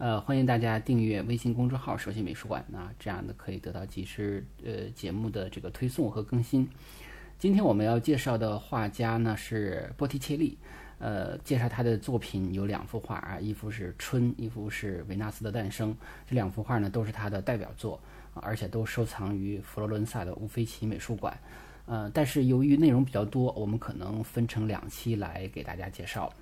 呃，欢迎大家订阅微信公众号“手写美术馆”啊，这样呢可以得到及时呃节目的这个推送和更新。今天我们要介绍的画家呢是波提切利，呃，介绍他的作品有两幅画啊，一幅是《春》，一幅是《维纳斯的诞生》。这两幅画呢都是他的代表作，而且都收藏于佛罗伦萨的乌菲齐美术馆。呃，但是由于内容比较多，我们可能分成两期来给大家介绍。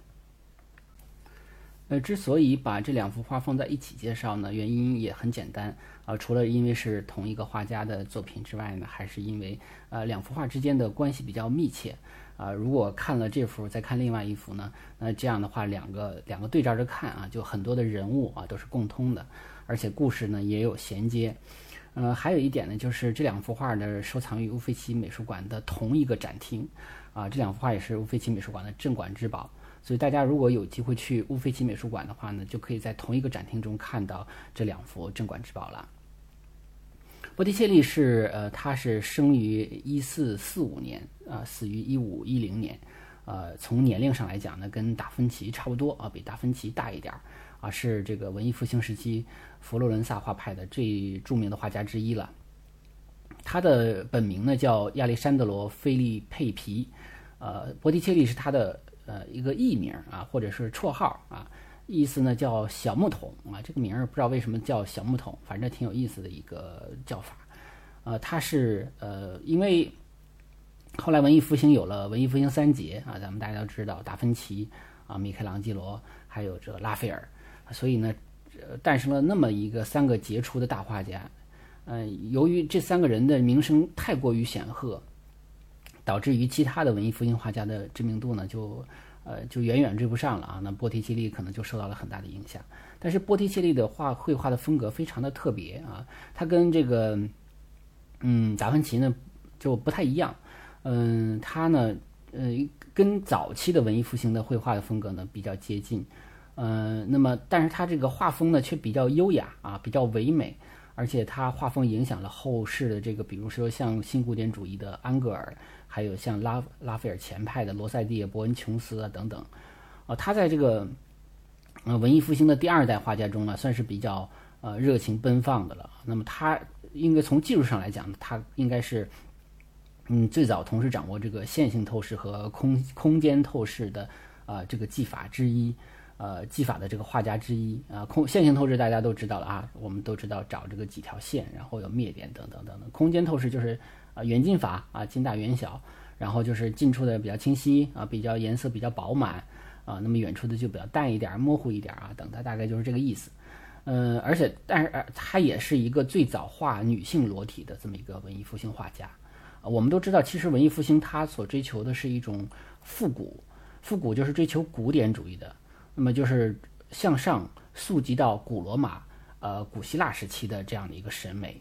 呃，之所以把这两幅画放在一起介绍呢，原因也很简单啊，除了因为是同一个画家的作品之外呢，还是因为呃两幅画之间的关系比较密切啊。如果看了这幅再看另外一幅呢，那这样的话两个两个对照着看啊，就很多的人物啊都是共通的，而且故事呢也有衔接。呃，还有一点呢，就是这两幅画呢收藏于乌菲齐美术馆的同一个展厅啊，这两幅画也是乌菲齐美术馆的镇馆之宝。所以大家如果有机会去乌菲齐美术馆的话呢，就可以在同一个展厅中看到这两幅镇馆之宝了。波提切利是呃，他是生于一四四五年啊，死于一五一零年，呃，从年龄上来讲呢，跟达芬奇差不多啊，比达芬奇大一点儿啊，是这个文艺复兴时期佛罗伦萨画派的最著名的画家之一了。他的本名呢叫亚历山德罗·菲利佩皮，呃，波提切利是他的。呃，一个艺名啊，或者是绰号啊，意思呢叫小木桶啊。这个名儿不知道为什么叫小木桶，反正挺有意思的一个叫法。呃，他是呃，因为后来文艺复兴有了文艺复兴三杰啊，咱们大家都知道达芬奇啊、米开朗基罗还有这拉斐尔，所以呢，诞生了那么一个三个杰出的大画家。嗯，由于这三个人的名声太过于显赫。导致于其他的文艺复兴画家的知名度呢，就呃就远远追不上了啊。那波提切利可能就受到了很大的影响。但是波提切利的画绘画的风格非常的特别啊，他跟这个嗯达芬奇呢就不太一样。嗯，他呢呃跟早期的文艺复兴的绘画的风格呢比较接近。嗯，那么但是他这个画风呢却比较优雅啊，比较唯美，而且他画风影响了后世的这个，比如说像新古典主义的安格尔。还有像拉拉斐尔前派的罗塞蒂、伯恩琼斯啊等等，啊，他在这个呃文艺复兴的第二代画家中呢，算是比较呃热情奔放的了。那么他应该从技术上来讲，他应该是嗯最早同时掌握这个线性透视和空空间透视的啊这个技法之一，呃技法的这个画家之一啊。空线性透视大家都知道了啊，我们都知道找这个几条线，然后有灭点等等等等。空间透视就是。啊，远近法啊，近大远小，然后就是近处的比较清晰啊，比较颜色比较饱满啊，那么远处的就比较淡一点、模糊一点啊，等它大概就是这个意思。嗯，而且但是呃他也是一个最早画女性裸体的这么一个文艺复兴画家。啊我们都知道，其实文艺复兴它所追求的是一种复古，复古就是追求古典主义的，那么就是向上溯及到古罗马、呃古希腊时期的这样的一个审美。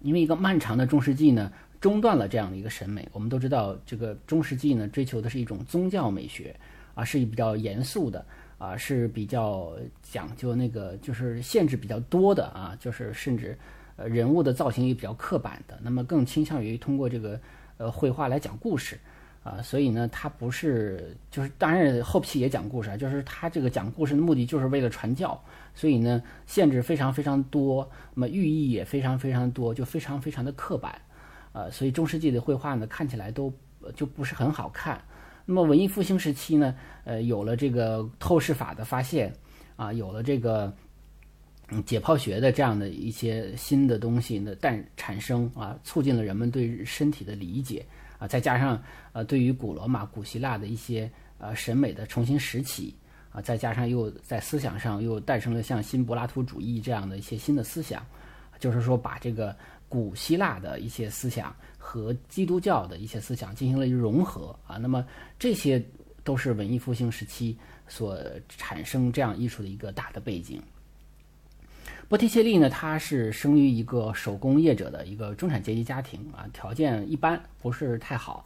因为一个漫长的中世纪呢，中断了这样的一个审美。我们都知道，这个中世纪呢，追求的是一种宗教美学，啊，是比较严肃的，啊，是比较讲究那个，就是限制比较多的，啊，就是甚至，呃，人物的造型也比较刻板的。那么更倾向于通过这个，呃，绘画来讲故事。啊，所以呢，他不是，就是当然后期也讲故事啊，就是他这个讲故事的目的就是为了传教，所以呢，限制非常非常多，那么寓意也非常非常多，就非常非常的刻板，呃，所以中世纪的绘画呢，看起来都就不是很好看。那么文艺复兴时期呢，呃，有了这个透视法的发现，啊，有了这个解剖学的这样的一些新的东西呢诞产生啊，促进了人们对身体的理解。啊，再加上呃，对于古罗马、古希腊的一些呃审美的重新拾起啊，再加上又在思想上又诞生了像新柏拉图主义这样的一些新的思想，就是说把这个古希腊的一些思想和基督教的一些思想进行了融合啊，那么这些都是文艺复兴时期所产生这样艺术的一个大的背景。波提切利呢，他是生于一个手工业者的一个中产阶级家庭啊，条件一般，不是太好。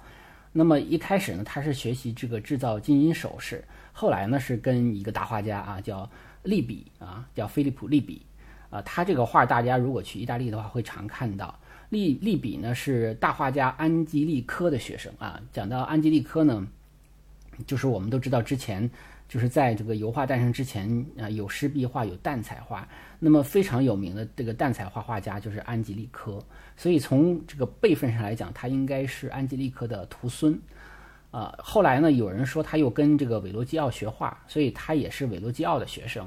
那么一开始呢，他是学习这个制造金银首饰，后来呢是跟一个大画家啊，叫利比啊，叫菲利普利比啊，他这个画大家如果去意大利的话会常看到。利利比呢是大画家安吉利科的学生啊。讲到安吉利科呢，就是我们都知道之前。就是在这个油画诞生之前啊，有湿壁画，有淡彩画。那么非常有名的这个淡彩画画家就是安吉利科，所以从这个辈分上来讲，他应该是安吉利科的徒孙。啊，后来呢，有人说他又跟这个韦罗基奥学画，所以他也是韦罗基奥的学生。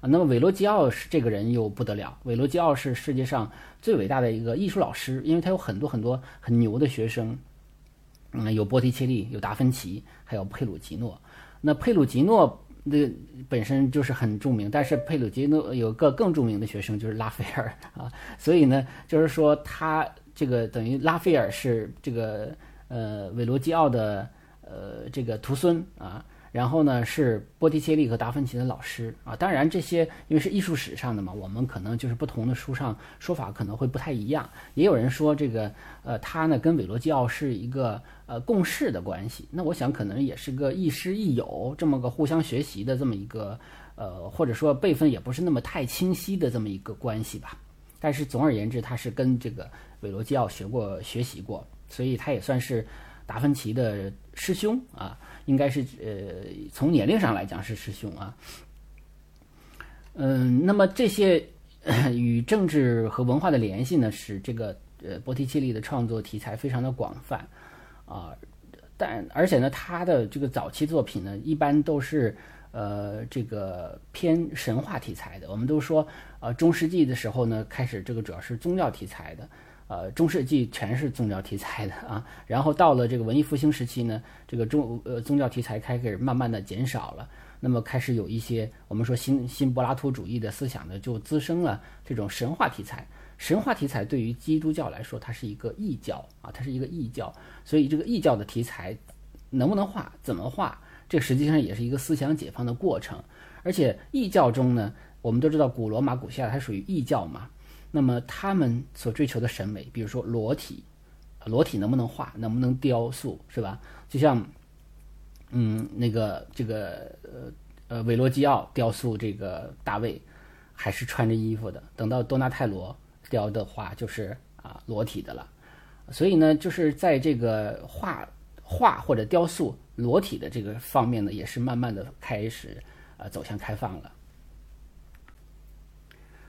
啊，那么韦罗基奥是这个人又不得了，韦罗基奥是世界上最伟大的一个艺术老师，因为他有很多很多很牛的学生。嗯，有波提切利，有达芬奇，还有佩鲁吉诺。那佩鲁吉诺的本身就是很著名，但是佩鲁吉诺有个更著名的学生就是拉斐尔啊，所以呢，就是说他这个等于拉斐尔是这个呃韦罗基奥的呃这个徒孙啊。然后呢，是波提切利和达芬奇的老师啊。当然，这些因为是艺术史上的嘛，我们可能就是不同的书上说法可能会不太一样。也有人说这个，呃，他呢跟韦罗基奥是一个呃共事的关系。那我想可能也是个亦师亦友这么个互相学习的这么一个，呃，或者说辈分也不是那么太清晰的这么一个关系吧。但是总而言之，他是跟这个韦罗基奥学过学习过，所以他也算是达芬奇的师兄啊。应该是呃，从年龄上来讲是师兄啊。嗯，那么这些 与政治和文化的联系呢，使这个呃波提切利的创作题材非常的广泛啊。但而且呢，他的这个早期作品呢，一般都是呃这个偏神话题材的。我们都说呃中世纪的时候呢，开始这个主要是宗教题材的。呃，中世纪全是宗教题材的啊，然后到了这个文艺复兴时期呢，这个宗呃宗教题材开始慢慢的减少了，那么开始有一些我们说新新柏拉图主义的思想呢，就滋生了这种神话题材。神话题材对于基督教来说，它是一个异教啊，它是一个异教，所以这个异教的题材能不能画，怎么画，这实际上也是一个思想解放的过程。而且异教中呢，我们都知道古罗马、古希腊它属于异教嘛。那么他们所追求的审美，比如说裸体，裸体能不能画，能不能雕塑，是吧？就像，嗯，那个这个呃呃韦罗基奥雕塑这个大卫，还是穿着衣服的。等到多纳泰罗雕的话，就是啊裸体的了。所以呢，就是在这个画画或者雕塑裸体的这个方面呢，也是慢慢的开始啊走向开放了。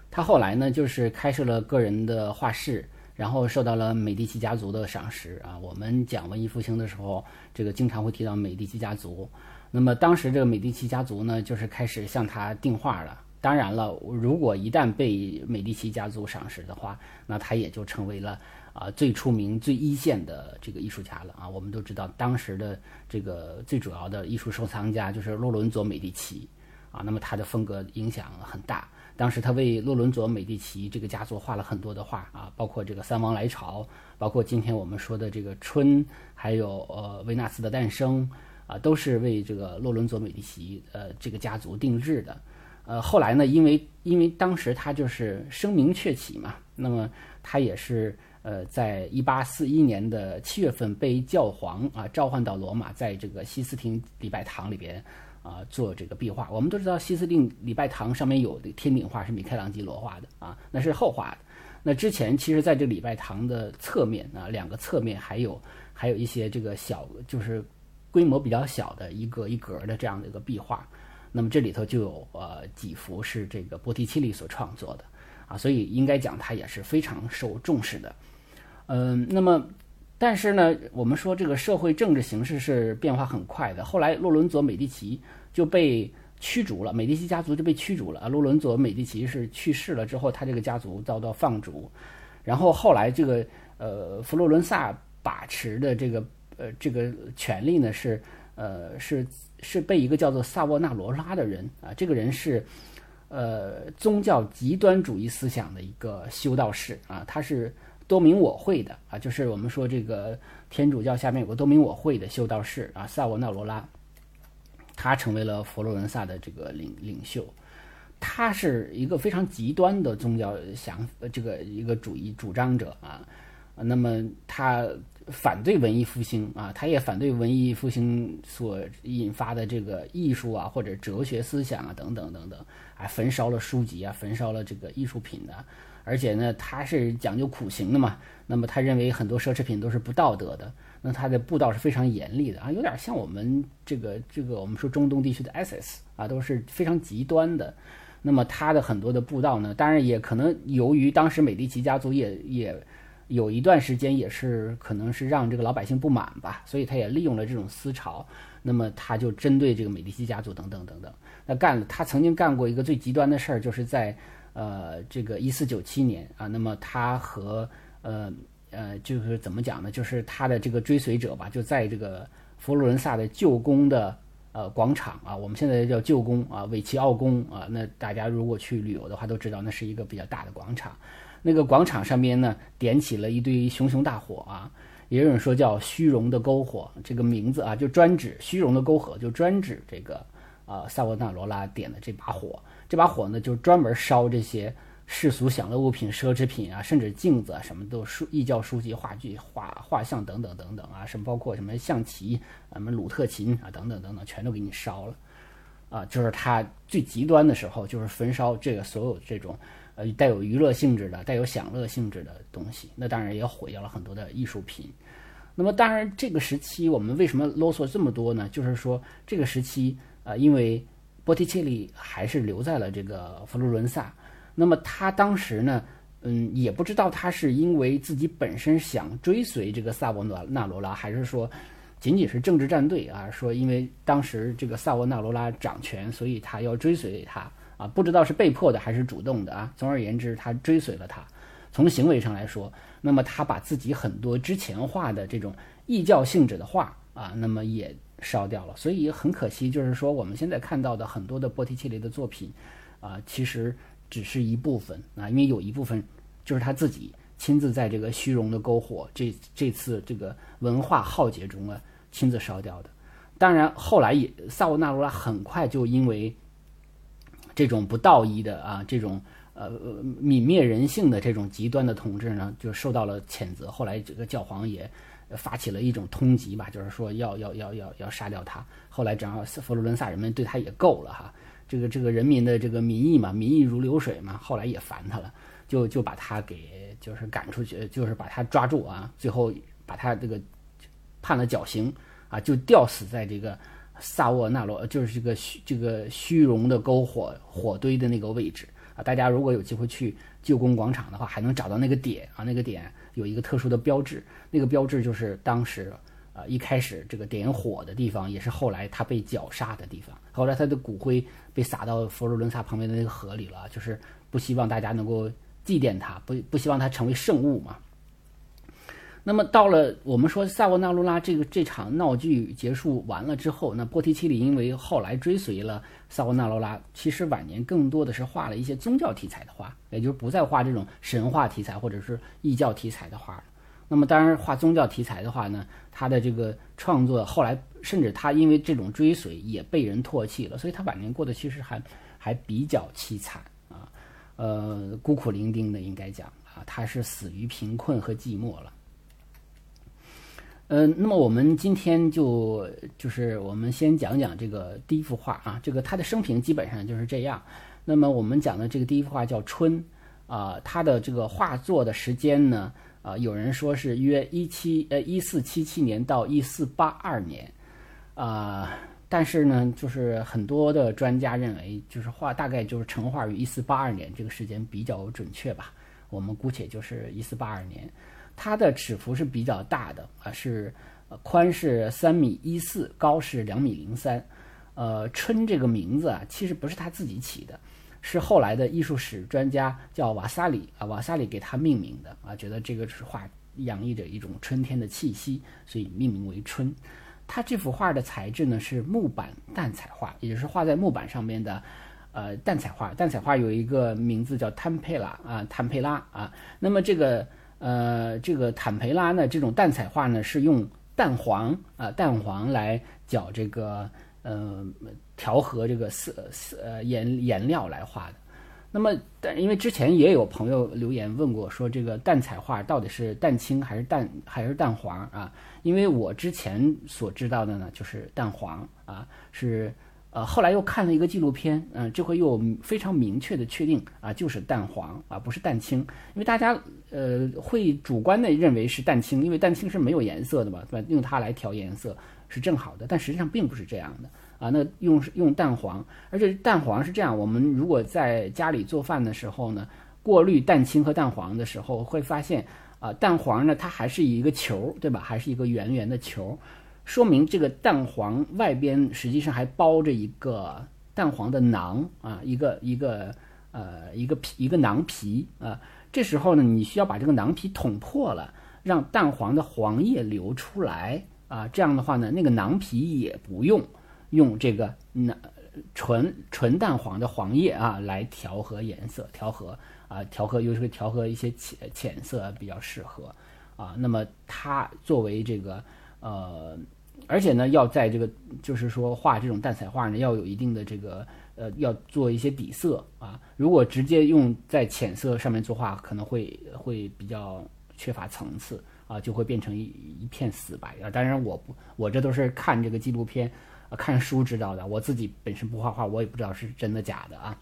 他后来呢，就是开设了个人的画室，然后受到了美第奇家族的赏识啊。我们讲文艺复兴的时候，这个经常会提到美第奇家族。那么当时这个美第奇家族呢，就是开始向他订画了。当然了，如果一旦被美第奇家族赏识的话，那他也就成为了啊最出名、最一线的这个艺术家了啊。我们都知道，当时的这个最主要的艺术收藏家就是洛伦佐美第奇啊。那么他的风格影响很大。当时他为洛伦佐美第奇这个家族画了很多的画啊，包括这个三王来朝，包括今天我们说的这个春，还有呃维纳斯的诞生啊，都是为这个洛伦佐美第奇呃这个家族定制的。呃，后来呢，因为因为当时他就是声名鹊起嘛，那么他也是呃在一八四一年的七月份被教皇啊召唤到罗马，在这个西斯廷礼拜堂里边。啊，做这个壁画，我们都知道西斯廷礼拜堂上面有的天顶画是米开朗基罗画的啊，那是后画的。那之前其实在这礼拜堂的侧面啊，两个侧面还有还有一些这个小，就是规模比较小的一个一格的这样的一个壁画。那么这里头就有呃几幅是这个波提切利所创作的啊，所以应该讲他也是非常受重视的。嗯，那么。但是呢，我们说这个社会政治形势是变化很快的。后来洛伦佐美第奇就被驱逐了，美第奇家族就被驱逐了啊。洛伦佐美第奇是去世了之后，他这个家族遭到放逐。然后后来这个呃佛罗伦萨把持的这个呃这个权力呢是呃是是被一个叫做萨沃纳罗拉的人啊，这个人是呃宗教极端主义思想的一个修道士啊，他是。多明我会的啊，就是我们说这个天主教下面有个多明我会的修道士啊，萨沃纳罗拉，他成为了佛罗伦萨的这个领领袖。他是一个非常极端的宗教想这个一个主义主张者啊，那么他反对文艺复兴啊，他也反对文艺复兴所引发的这个艺术啊或者哲学思想啊等等等等，啊焚烧了书籍啊，焚烧了这个艺术品的，而且呢他是讲究苦行的嘛，那么他认为很多奢侈品都是不道德的。那他的布道是非常严厉的啊，有点像我们这个这个我们说中东地区的 ISIS 啊，都是非常极端的。那么他的很多的布道呢，当然也可能由于当时美第奇家族也也有一段时间也是可能是让这个老百姓不满吧，所以他也利用了这种思潮。那么他就针对这个美第奇家族等等等等，那干了他曾经干过一个最极端的事儿，就是在呃这个一四九七年啊，那么他和呃。呃，就是怎么讲呢？就是他的这个追随者吧，就在这个佛罗伦萨的旧宫的呃广场啊，我们现在叫旧宫啊，韦奇奥宫啊。那大家如果去旅游的话，都知道那是一个比较大的广场。那个广场上边呢，点起了一堆熊熊大火啊，也有人说叫虚荣的篝火，这个名字啊，就专指虚荣的篝火，就专指这个啊萨沃纳罗拉点的这把火。这把火呢，就专门烧这些。世俗享乐物品、奢侈品啊，甚至镜子啊，什么都书、异教书籍、话剧、画画像等等等等啊，什么包括什么象棋、什么鲁特琴啊等等等等，全都给你烧了，啊，就是他最极端的时候，就是焚烧这个所有这种呃带有娱乐性质的、带有享乐性质的东西。那当然也毁掉了很多的艺术品。那么当然这个时期我们为什么啰嗦这么多呢？就是说这个时期啊，因为波提切利还是留在了这个佛罗伦萨。那么他当时呢，嗯，也不知道他是因为自己本身想追随这个萨沃纳纳罗拉，还是说仅仅是政治站队啊？说因为当时这个萨沃纳罗拉掌权，所以他要追随他啊？不知道是被迫的还是主动的啊？总而言之，他追随了他。从行为上来说，那么他把自己很多之前画的这种异教性质的画啊，那么也烧掉了。所以很可惜，就是说我们现在看到的很多的波提切利的作品啊，其实。只是一部分啊，因为有一部分就是他自己亲自在这个虚荣的篝火这这次这个文化浩劫中啊亲自烧掉的。当然，后来也萨沃纳罗拉很快就因为这种不道义的啊这种呃泯灭人性的这种极端的统治呢，就受到了谴责。后来这个教皇也发起了一种通缉吧，就是说要要要要要杀掉他。后来正好佛罗伦萨人们对他也够了哈。这个这个人民的这个民意嘛，民意如流水嘛，后来也烦他了，就就把他给就是赶出去，就是把他抓住啊，最后把他这个判了绞刑啊，就吊死在这个萨沃纳罗，就是这个虚这个虚荣的篝火火堆的那个位置啊。大家如果有机会去旧宫广场的话，还能找到那个点啊，那个点有一个特殊的标志，那个标志就是当时。啊，一开始这个点火的地方，也是后来他被绞杀的地方。后来他的骨灰被撒到佛罗伦萨旁边的那个河里了，就是不希望大家能够祭奠他，不不希望他成为圣物嘛。那么到了我们说萨沃纳罗拉这个这场闹剧结束完了之后，那波提切利因为后来追随了萨沃纳罗拉，其实晚年更多的是画了一些宗教题材的画，也就是不再画这种神话题材或者是异教题材的画。那么当然，画宗教题材的话呢，他的这个创作后来，甚至他因为这种追随也被人唾弃了，所以他晚年过得其实还还比较凄惨啊，呃，孤苦伶仃的应该讲啊，他是死于贫困和寂寞了。嗯，那么我们今天就就是我们先讲讲这个第一幅画啊，这个他的生平基本上就是这样。那么我们讲的这个第一幅画叫《春》啊，他的这个画作的时间呢？啊，有人说是约一七呃一四七七年到一四八二年，啊，但是呢，就是很多的专家认为，就是画大概就是成画于一四八二年这个时间比较准确吧。我们姑且就是一四八二年，它的尺幅是比较大的啊，是宽是三米一四，高是两米零三。呃，春这个名字啊，其实不是他自己起的。是后来的艺术史专家叫瓦萨里啊，瓦萨里给他命名的啊，觉得这个是画洋溢着一种春天的气息，所以命名为春。他这幅画的材质呢是木板淡彩画，也就是画在木板上面的呃淡彩画。淡彩画有一个名字叫坦佩拉啊，坦佩拉啊。那么这个呃这个坦培拉呢，这种淡彩画呢是用蛋黄啊蛋黄来搅这个呃调和这个色色颜颜料来画的。那么，但因为之前也有朋友留言问过，说这个淡彩画到底是蛋清还是蛋还是蛋黄啊？因为我之前所知道的呢，就是蛋黄啊，是呃后来又看了一个纪录片，嗯，这回又非常明确的确定啊，就是蛋黄啊，不是蛋清。因为大家呃会主观的认为是蛋清，因为蛋清是没有颜色的嘛，对吧？用它来调颜色是正好的，但实际上并不是这样的。啊，那用用蛋黄，而且蛋黄是这样，我们如果在家里做饭的时候呢，过滤蛋清和蛋黄的时候，会发现啊，蛋黄呢它还是一个球，对吧？还是一个圆圆的球，说明这个蛋黄外边实际上还包着一个蛋黄的囊啊，一个一个呃一个皮一个囊皮啊。这时候呢，你需要把这个囊皮捅破了，让蛋黄的黄液流出来啊，这样的话呢，那个囊皮也不用。用这个那纯纯蛋黄的黄叶啊来调和颜色，调和啊调和，又是调和一些浅浅色比较适合啊。那么它作为这个呃，而且呢要在这个就是说画这种淡彩画呢要有一定的这个呃要做一些底色啊。如果直接用在浅色上面作画，可能会会比较缺乏层次啊，就会变成一一片死白啊。当然我不我这都是看这个纪录片。啊看书知道的，我自己本身不画画，我也不知道是真的假的啊。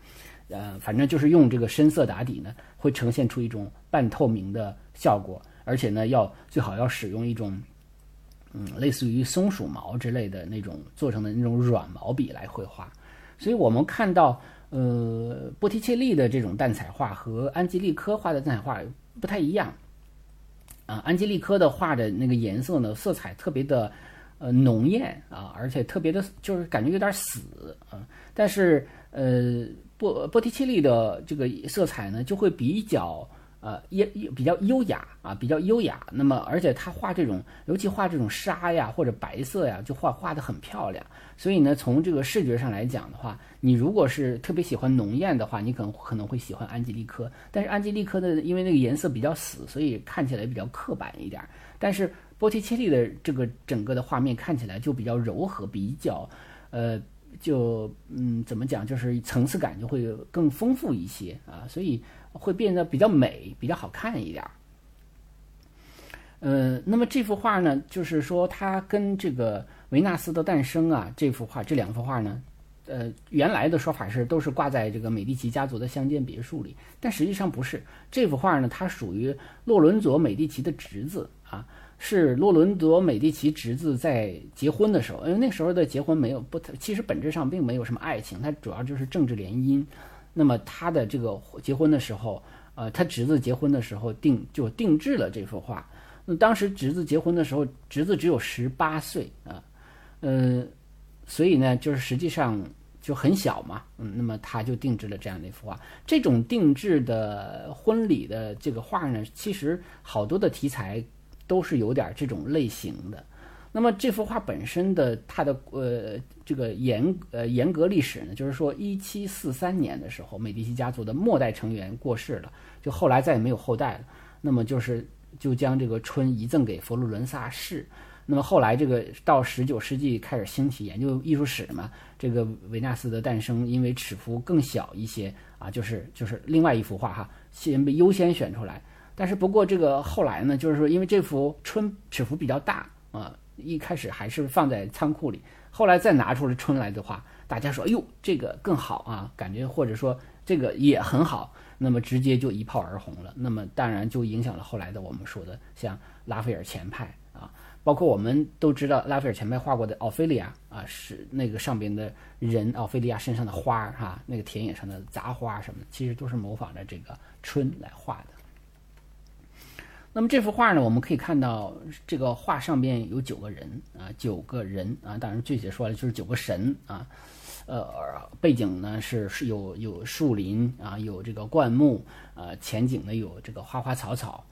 呃，反正就是用这个深色打底呢，会呈现出一种半透明的效果，而且呢，要最好要使用一种，嗯，类似于松鼠毛之类的那种做成的那种软毛笔来绘画。所以我们看到，呃，波提切利的这种淡彩画和安吉丽科画的淡彩画不太一样。啊，安吉丽科的画的那个颜色呢，色彩特别的。呃，浓艳啊，而且特别的，就是感觉有点死啊。但是，呃，波波提切利的这个色彩呢，就会比较呃优比较优雅啊，比较优雅。那么，而且他画这种，尤其画这种沙呀或者白色呀，就画画的很漂亮。所以呢，从这个视觉上来讲的话，你如果是特别喜欢浓艳的话，你可能可能会喜欢安吉丽科。但是安吉丽科的，因为那个颜色比较死，所以看起来比较刻板一点。但是波提切利的这个整个的画面看起来就比较柔和，比较，呃，就嗯，怎么讲，就是层次感就会更丰富一些啊，所以会变得比较美，比较好看一点儿。呃，那么这幅画呢，就是说它跟这个维纳斯的诞生啊，这幅画这两幅画呢，呃，原来的说法是都是挂在这个美第奇家族的乡间别墅里，但实际上不是。这幅画呢，它属于洛伦佐美第奇的侄子啊。是洛伦佐美第奇侄子在结婚的时候，因为那时候的结婚没有不，其实本质上并没有什么爱情，它主要就是政治联姻。那么他的这个结婚的时候，呃，他侄子结婚的时候定就定制了这幅画。那当时侄子结婚的时候，侄子只有十八岁啊，呃，所以呢，就是实际上就很小嘛，嗯，那么他就定制了这样的一幅画。这种定制的婚礼的这个画呢，其实好多的题材。都是有点这种类型的。那么这幅画本身的它的呃这个严呃严格历史呢，就是说一七四三年的时候，美第奇家族的末代成员过世了，就后来再也没有后代了。那么就是就将这个春遗赠给佛罗伦萨市。那么后来这个到十九世纪开始兴起研究艺术史嘛，这个维纳斯的诞生，因为尺幅更小一些啊，就是就是另外一幅画哈，先被优先选出来。但是不过这个后来呢，就是说因为这幅春尺幅比较大啊，一开始还是放在仓库里，后来再拿出来春来的话，大家说哎呦这个更好啊，感觉或者说这个也很好，那么直接就一炮而红了。那么当然就影响了后来的我们说的像拉斐尔前派啊，包括我们都知道拉斐尔前派画过的奥菲利亚啊，是那个上边的人奥菲利亚身上的花哈，那个田野上的杂花什么的，其实都是模仿着这个春来画的。那么这幅画呢，我们可以看到这个画上边有九个人啊，九个人啊，当然具体说来就是九个神啊，呃，背景呢是是有有树林啊，有这个灌木呃，前景呢有这个花花草草，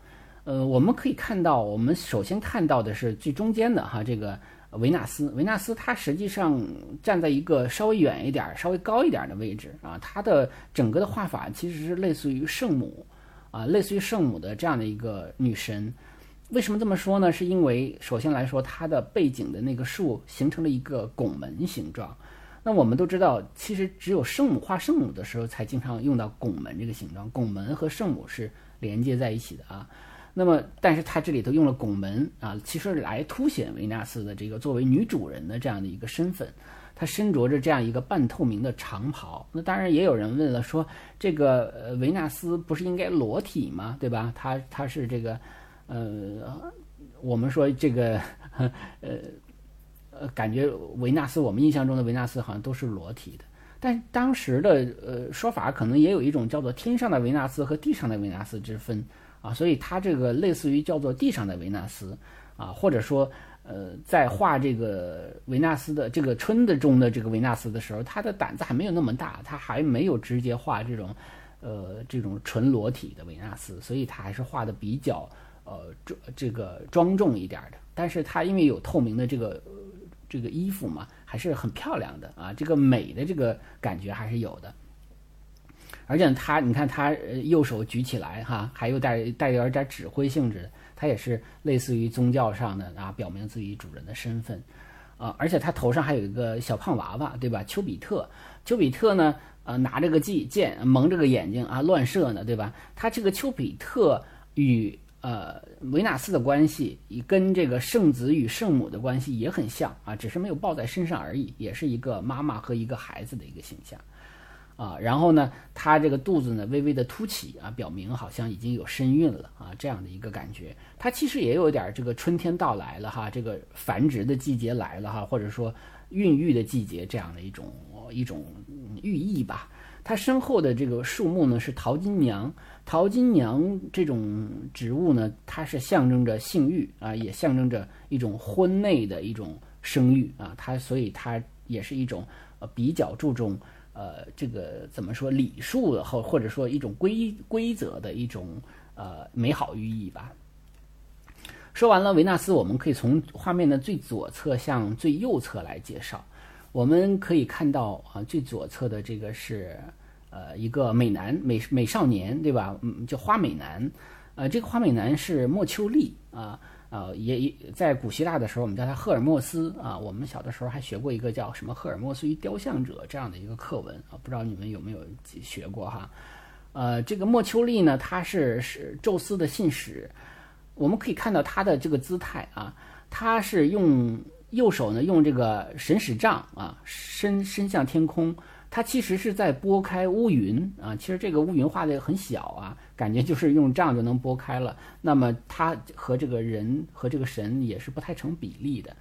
呃，我们可以看到，我们首先看到的是最中间的哈，这个维纳斯，维纳斯他实际上站在一个稍微远一点、稍微高一点的位置啊，他的整个的画法其实是类似于圣母。啊，类似于圣母的这样的一个女神，为什么这么说呢？是因为首先来说，它的背景的那个树形成了一个拱门形状。那我们都知道，其实只有圣母画圣母的时候才经常用到拱门这个形状。拱门和圣母是连接在一起的啊。那么，但是它这里头用了拱门啊，其实来凸显维纳斯的这个作为女主人的这样的一个身份。他身着着这样一个半透明的长袍。那当然也有人问了，说这个呃维纳斯不是应该裸体吗？对吧？他他是这个。呃，我们说这个，呃，呃，感觉维纳斯，我们印象中的维纳斯好像都是裸体的，但当时的呃说法可能也有一种叫做天上的维纳斯和地上的维纳斯之分啊，所以他这个类似于叫做地上的维纳斯啊，或者说呃，在画这个维纳斯的这个春的中的这个维纳斯的时候，他的胆子还没有那么大，他还没有直接画这种呃这种纯裸体的维纳斯，所以他还是画的比较。呃，这这个庄重一点的，但是他因为有透明的这个这个衣服嘛，还是很漂亮的啊，这个美的这个感觉还是有的。而且他，你看他右手举起来哈，还有带带有点指挥性质的，它也是类似于宗教上的啊，表明自己主人的身份啊。而且它头上还有一个小胖娃娃，对吧？丘比特，丘比特呢，呃，拿着个剑剑，蒙着个眼睛啊，乱射呢，对吧？他这个丘比特与呃，维纳斯的关系跟这个圣子与圣母的关系也很像啊，只是没有抱在身上而已，也是一个妈妈和一个孩子的一个形象啊。然后呢，她这个肚子呢微微的凸起啊，表明好像已经有身孕了啊，这样的一个感觉。它其实也有点这个春天到来了哈，这个繁殖的季节来了哈，或者说孕育的季节这样的一种一种寓意吧。它身后的这个树木呢是桃金娘。桃金娘这种植物呢，它是象征着性欲啊，也象征着一种婚内的一种生育啊。它所以它也是一种呃比较注重呃这个怎么说礼数的或或者说一种规规则的一种呃美好寓意吧。说完了维纳斯，我们可以从画面的最左侧向最右侧来介绍。我们可以看到啊，最左侧的这个是。呃，一个美男美美少年，对吧？嗯，叫花美男。呃，这个花美男是莫秋丽啊，啊也也在古希腊的时候，我们叫他赫尔墨斯啊。我们小的时候还学过一个叫什么《赫尔墨斯与雕像者》这样的一个课文啊，不知道你们有没有学过哈？呃，这个莫丘利呢，他是是宙斯的信使。我们可以看到他的这个姿态啊，他是用右手呢，用这个神使杖啊，伸伸向天空。它其实是在拨开乌云啊，其实这个乌云画的很小啊，感觉就是用杖就能拨开了。那么它和这个人和这个神也是不太成比例的，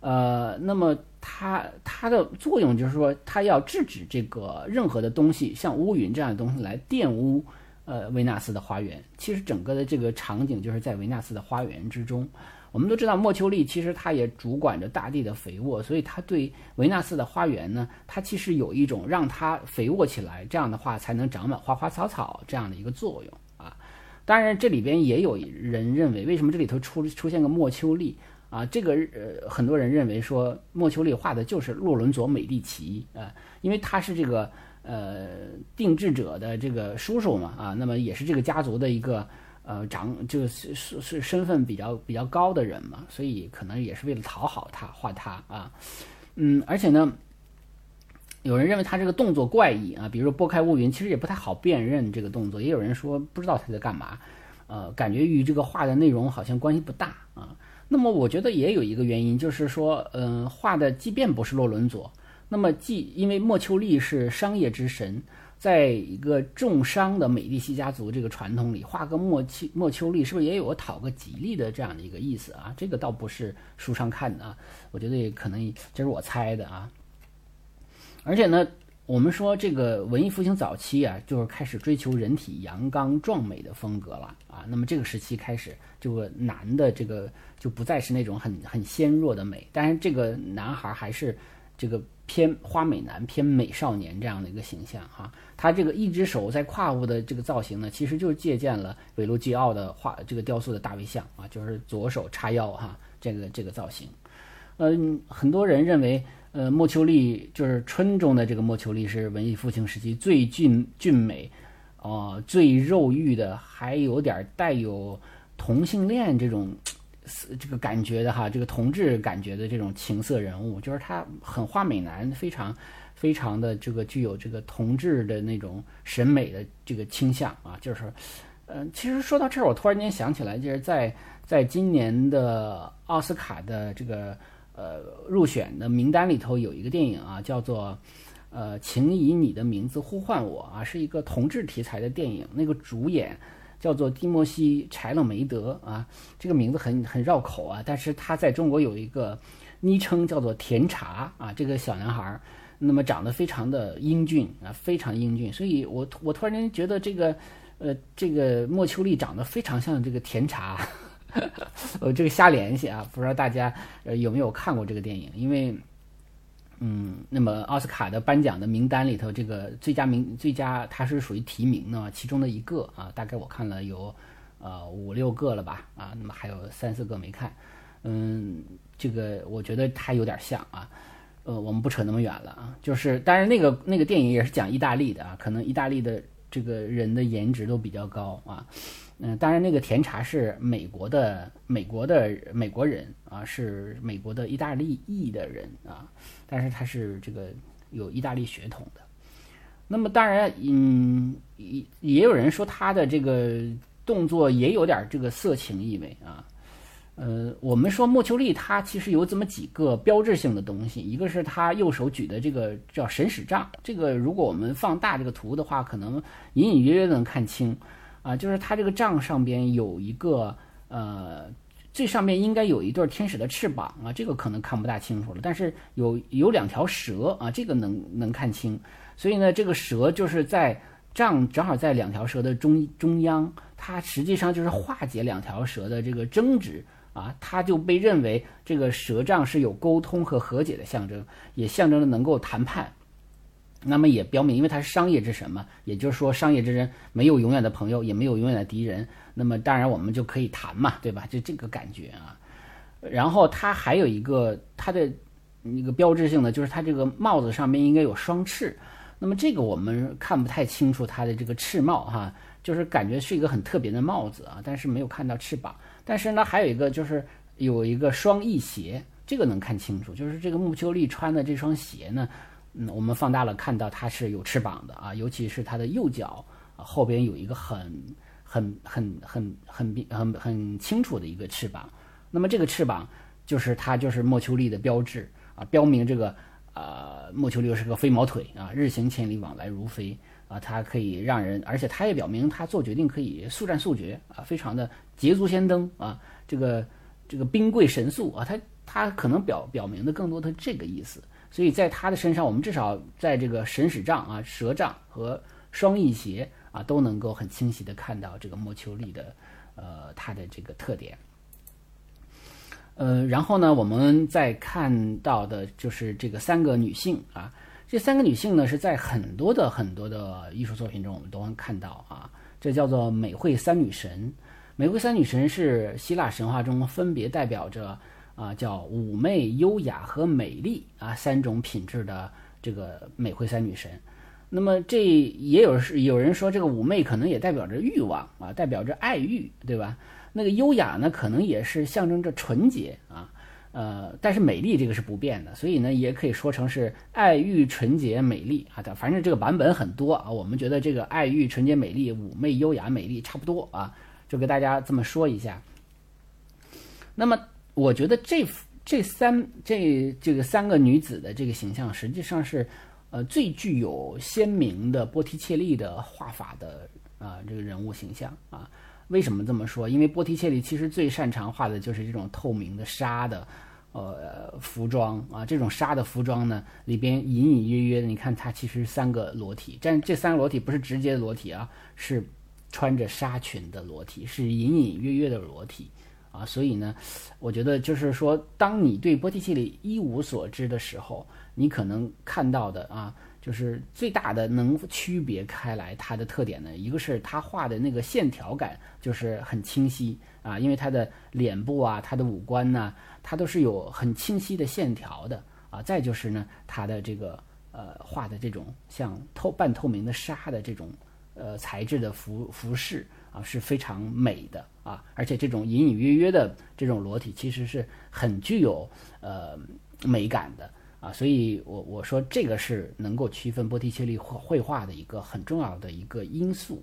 呃，那么它它的作用就是说，它要制止这个任何的东西，像乌云这样的东西来玷污呃维纳斯的花园。其实整个的这个场景就是在维纳斯的花园之中。我们都知道，莫丘利其实他也主管着大地的肥沃，所以他对维纳斯的花园呢，他其实有一种让它肥沃起来，这样的话才能长满花花草草这样的一个作用啊。当然，这里边也有人认为，为什么这里头出出现个莫丘利啊？这个呃，很多人认为说莫丘利画的就是洛伦佐美第奇啊，因为他是这个呃定制者的这个叔叔嘛啊，那么也是这个家族的一个。呃，长就是是是身份比较比较高的人嘛，所以可能也是为了讨好他画他啊，嗯，而且呢，有人认为他这个动作怪异啊，比如说拨开乌云，其实也不太好辨认这个动作，也有人说不知道他在干嘛，呃，感觉与这个画的内容好像关系不大啊。那么我觉得也有一个原因，就是说，嗯，画的即便不是洛伦佐，那么既因为莫丘利是商业之神。在一个重商的美第奇家族这个传统里，画个莫丘莫丘利是不是也有个讨个吉利的这样的一个意思啊？这个倒不是书上看的啊，我觉得也可能这是我猜的啊。而且呢，我们说这个文艺复兴早期啊，就是开始追求人体阳刚壮美的风格了啊。那么这个时期开始，这个男的这个就不再是那种很很纤弱的美，但是这个男孩还是这个。偏花美男、偏美少年这样的一个形象哈，他这个一只手在胯部的这个造型呢，其实就是借鉴了韦罗基奥的画这个雕塑的大卫像啊，就是左手叉腰哈，这个这个造型。嗯，很多人认为，呃，莫丘利就是春中的这个莫丘利是文艺复兴时期最俊俊美，哦，最肉欲的，还有点带有同性恋这种这个感觉的哈，这个同志感觉的这种情色人物，就是他很花美男，非常非常的这个具有这个同志的那种审美的这个倾向啊，就是，嗯，其实说到这儿，我突然间想起来，就是在在今年的奥斯卡的这个呃入选的名单里头有一个电影啊，叫做。呃，请以你的名字呼唤我啊，是一个同志题材的电影。那个主演叫做蒂莫西·柴勒梅德啊，这个名字很很绕口啊。但是他在中国有一个昵称叫做甜茶啊，这个小男孩儿，那么长得非常的英俊啊，非常英俊。所以我我突然间觉得这个呃，这个莫秋丽长得非常像这个甜茶，我这个瞎联系啊，不知道大家呃有没有看过这个电影？因为。嗯，那么奥斯卡的颁奖的名单里头，这个最佳名最佳它是属于提名呢其中的一个啊，大概我看了有呃五六个了吧啊，那么还有三四个没看，嗯，这个我觉得它有点像啊，呃，我们不扯那么远了啊，就是当然那个那个电影也是讲意大利的啊，可能意大利的这个人的颜值都比较高啊。嗯，当然，那个甜茶是美国的，美国的美国人啊，是美国的意大利裔的人啊，但是他是这个有意大利血统的。那么，当然，嗯，也也有人说他的这个动作也有点这个色情意味啊。呃，我们说莫秋丽她其实有这么几个标志性的东西，一个是她右手举的这个叫神使杖，这个如果我们放大这个图的话，可能隐隐约约能看清。啊，就是它这个杖上边有一个呃，最上面应该有一对天使的翅膀啊，这个可能看不大清楚了，但是有有两条蛇啊，这个能能看清。所以呢，这个蛇就是在杖正好在两条蛇的中中央，它实际上就是化解两条蛇的这个争执啊，它就被认为这个蛇杖是有沟通和和解的象征，也象征着能够谈判。那么也标明，因为它是商业之神嘛，也就是说，商业之人没有永远的朋友，也没有永远的敌人。那么当然我们就可以谈嘛，对吧？就这个感觉啊。然后它还有一个它的一个标志性的，就是它这个帽子上面应该有双翅。那么这个我们看不太清楚它的这个翅帽哈，就是感觉是一个很特别的帽子啊，但是没有看到翅膀。但是呢，还有一个就是有一个双翼鞋，这个能看清楚，就是这个木秋丽穿的这双鞋呢。嗯，我们放大了看到它是有翅膀的啊，尤其是它的右脚后边有一个很很很很很很很清楚的一个翅膀。那么这个翅膀就是它就是莫秋丽的标志啊，标明这个呃莫秋丽是个飞毛腿啊，日行千里往来如飞啊，它可以让人，而且它也表明它做决定可以速战速决啊，非常的捷足先登啊，这个这个兵贵神速啊，它它可能表表明的更多的这个意思。所以在他的身上，我们至少在这个神使杖啊、蛇杖和双翼鞋啊，都能够很清晰的看到这个莫秋丽的，呃，它的这个特点。呃，然后呢，我们再看到的就是这个三个女性啊，这三个女性呢是在很多的很多的艺术作品中我们都能看到啊，这叫做美惠三女神。美惠三女神是希腊神话中分别代表着。啊，叫妩媚、优雅和美丽啊，三种品质的这个美惠三女神。那么这也有是有人说，这个妩媚可能也代表着欲望啊，代表着爱欲，对吧？那个优雅呢，可能也是象征着纯洁啊。呃，但是美丽这个是不变的，所以呢，也可以说成是爱欲、纯洁、美丽啊。反正这个版本很多啊。我们觉得这个爱欲、纯洁、美丽、妩媚、优雅、美丽差不多啊，就给大家这么说一下。那么。我觉得这这三这这个三个女子的这个形象，实际上是呃最具有鲜明的波提切利的画法的啊这个人物形象啊。为什么这么说？因为波提切利其实最擅长画的就是这种透明的纱的呃服装啊。这种纱的服装呢，里边隐隐约约的，你看它其实三个裸体，但这三个裸体不是直接裸体啊，是穿着纱裙的裸体，是隐隐约约的裸体。啊，所以呢，我觉得就是说，当你对波提切利一无所知的时候，你可能看到的啊，就是最大的能区别开来它的特点呢，一个是他画的那个线条感就是很清晰啊，因为他的脸部啊，他的五官呢，它都是有很清晰的线条的啊。再就是呢，他的这个呃画的这种像透半透明的纱的这种呃材质的服服饰。啊是非常美的啊，而且这种隐隐约约的这种裸体其实是很具有呃美感的啊，所以我我说这个是能够区分波提切利绘画的一个很重要的一个因素。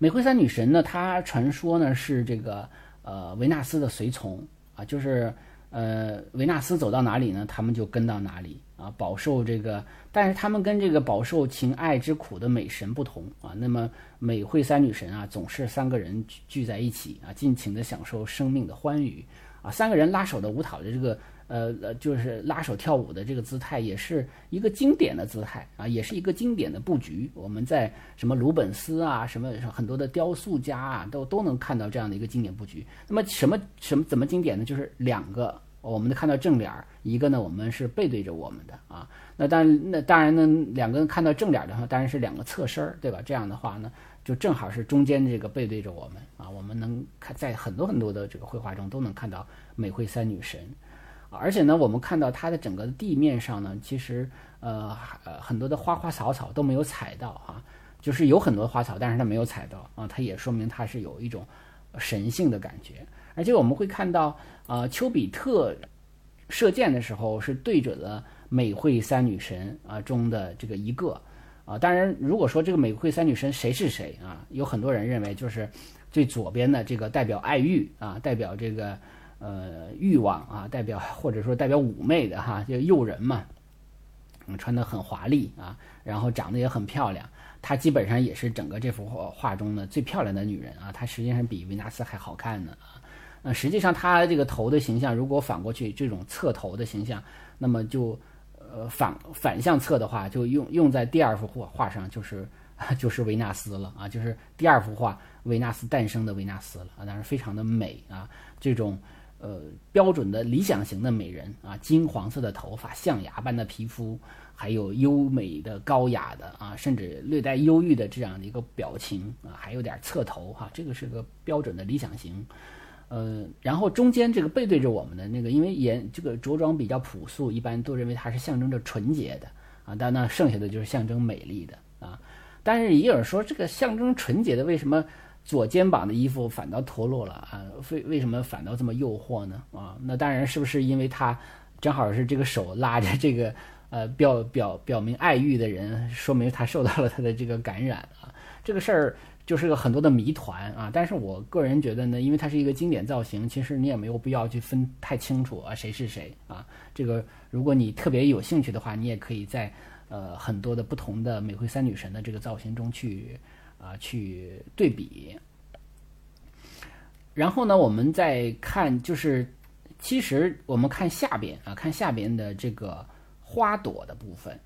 美惠三女神呢，她传说呢是这个呃维纳斯的随从啊，就是呃维纳斯走到哪里呢，他们就跟到哪里啊，饱受这个，但是他们跟这个饱受情爱之苦的美神不同啊，那么美惠三女神啊，总是三个人聚聚在一起啊，尽情的享受生命的欢愉啊，三个人拉手的舞蹈的这个。呃呃，就是拉手跳舞的这个姿态，也是一个经典的姿态啊，也是一个经典的布局。我们在什么鲁本斯啊，什么很多的雕塑家啊，都都能看到这样的一个经典布局。那么什么什么怎么经典呢？就是两个，我们看到正脸儿，一个呢我们是背对着我们的啊。那当然那当然呢，两个人看到正脸的话，当然是两个侧身儿，对吧？这样的话呢，就正好是中间这个背对着我们啊。我们能看在很多很多的这个绘画中都能看到美惠三女神。而且呢，我们看到它的整个地面上呢，其实呃呃很多的花花草草都没有踩到啊，就是有很多花草，但是它没有踩到啊，它也说明它是有一种神性的感觉。而且我们会看到，呃，丘比特射箭的时候是对准了美惠三女神啊中的这个一个啊。当然，如果说这个美惠三女神谁是谁啊，有很多人认为就是最左边的这个代表爱欲啊，代表这个。呃，欲望啊，代表或者说代表妩媚的哈，就诱人嘛。穿的很华丽啊，然后长得也很漂亮。她基本上也是整个这幅画画中的最漂亮的女人啊。她实际上比维纳斯还好看呢啊。那实际上她这个头的形象，如果反过去这种侧头的形象，那么就呃反反向侧的话，就用用在第二幅画画上，就是 就是维纳斯了啊，就是第二幅画维纳斯诞生的维纳斯了啊，当然非常的美啊，这种。呃，标准的理想型的美人啊，金黄色的头发，象牙般的皮肤，还有优美的、高雅的啊，甚至略带忧郁的这样的一个表情啊，还有点侧头哈，这个是个标准的理想型。呃，然后中间这个背对着我们的那个，因为颜这个着装比较朴素，一般都认为它是象征着纯洁的啊，但那剩下的就是象征美丽的啊。但是也有人说，这个象征纯洁的为什么？左肩膀的衣服反倒脱落了啊？为为什么反倒这么诱惑呢？啊，那当然是不是因为他正好是这个手拉着这个呃表表表明爱欲的人，说明他受到了他的这个感染啊？这个事儿就是个很多的谜团啊。但是我个人觉得呢，因为它是一个经典造型，其实你也没有必要去分太清楚啊，谁是谁啊？这个如果你特别有兴趣的话，你也可以在呃很多的不同的美惠三女神的这个造型中去。啊，去对比。然后呢，我们再看，就是其实我们看下边啊，看下边的这个花朵的部分。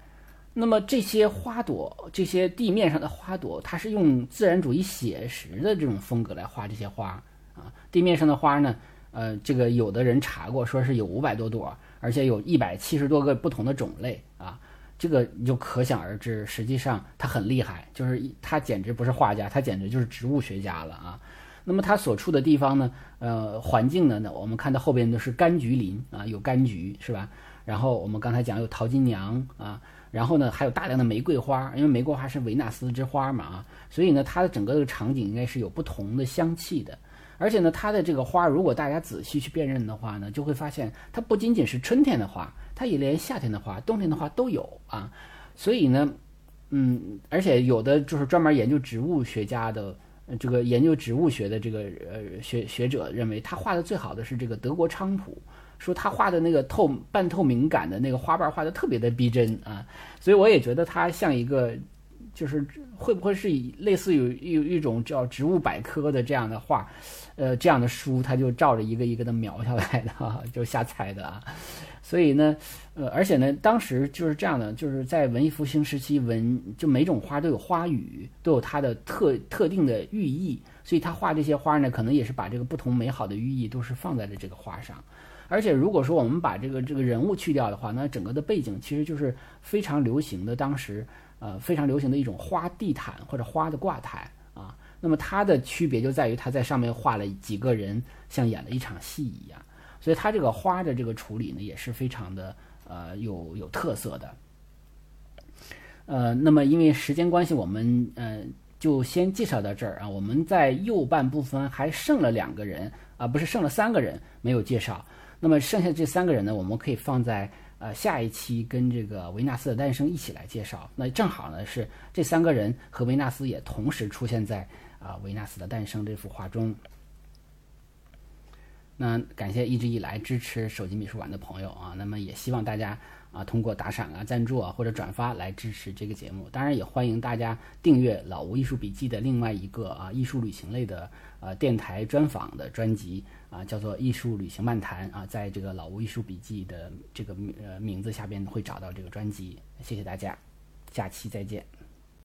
那么这些花朵，这些地面上的花朵，它是用自然主义写实的这种风格来画这些花啊。地面上的花呢，呃，这个有的人查过，说是有五百多朵，而且有一百七十多个不同的种类啊。这个你就可想而知，实际上他很厉害，就是他简直不是画家，他简直就是植物学家了啊。那么他所处的地方呢，呃，环境呢，呢，我们看到后边都是柑橘林啊，有柑橘是吧？然后我们刚才讲有淘金娘啊，然后呢还有大量的玫瑰花，因为玫瑰花是维纳斯之花嘛啊，所以呢它的整个的场景应该是有不同的香气的。而且呢，它的这个花，如果大家仔细去辨认的话呢，就会发现它不仅仅是春天的花，它也连夏天的花、冬天的花都有啊。所以呢，嗯，而且有的就是专门研究植物学家的这个研究植物学的这个呃学学者认为，他画的最好的是这个德国菖蒲，说他画的那个透半透明感的那个花瓣画的特别的逼真啊。所以我也觉得他像一个。就是会不会是以类似于一一种叫植物百科的这样的画，呃，这样的书，他就照着一个一个的描下来的，就瞎猜的啊。所以呢，呃，而且呢，当时就是这样的，就是在文艺复兴时期，文就每种花都有花语，都有它的特特定的寓意，所以他画这些花呢，可能也是把这个不同美好的寓意都是放在了这个画上。而且如果说我们把这个这个人物去掉的话，那整个的背景其实就是非常流行的当时。呃，非常流行的一种花地毯或者花的挂毯啊，那么它的区别就在于它在上面画了几个人，像演了一场戏一样，所以它这个花的这个处理呢，也是非常的呃有有特色的。呃，那么因为时间关系，我们呃就先介绍到这儿啊。我们在右半部分还剩了两个人啊，不是剩了三个人没有介绍。那么剩下这三个人呢，我们可以放在呃下一期跟这个维纳斯的诞生一起来介绍。那正好呢是这三个人和维纳斯也同时出现在啊维纳斯的诞生这幅画中。那感谢一直以来支持手机美术馆的朋友啊，那么也希望大家啊通过打赏啊、赞助啊或者转发来支持这个节目。当然也欢迎大家订阅老吴艺术笔记的另外一个啊艺术旅行类的呃电台专访的专辑啊，叫做《艺术旅行漫谈》啊，在这个老吴艺术笔记的这个呃名字下边会找到这个专辑。谢谢大家，下期再见。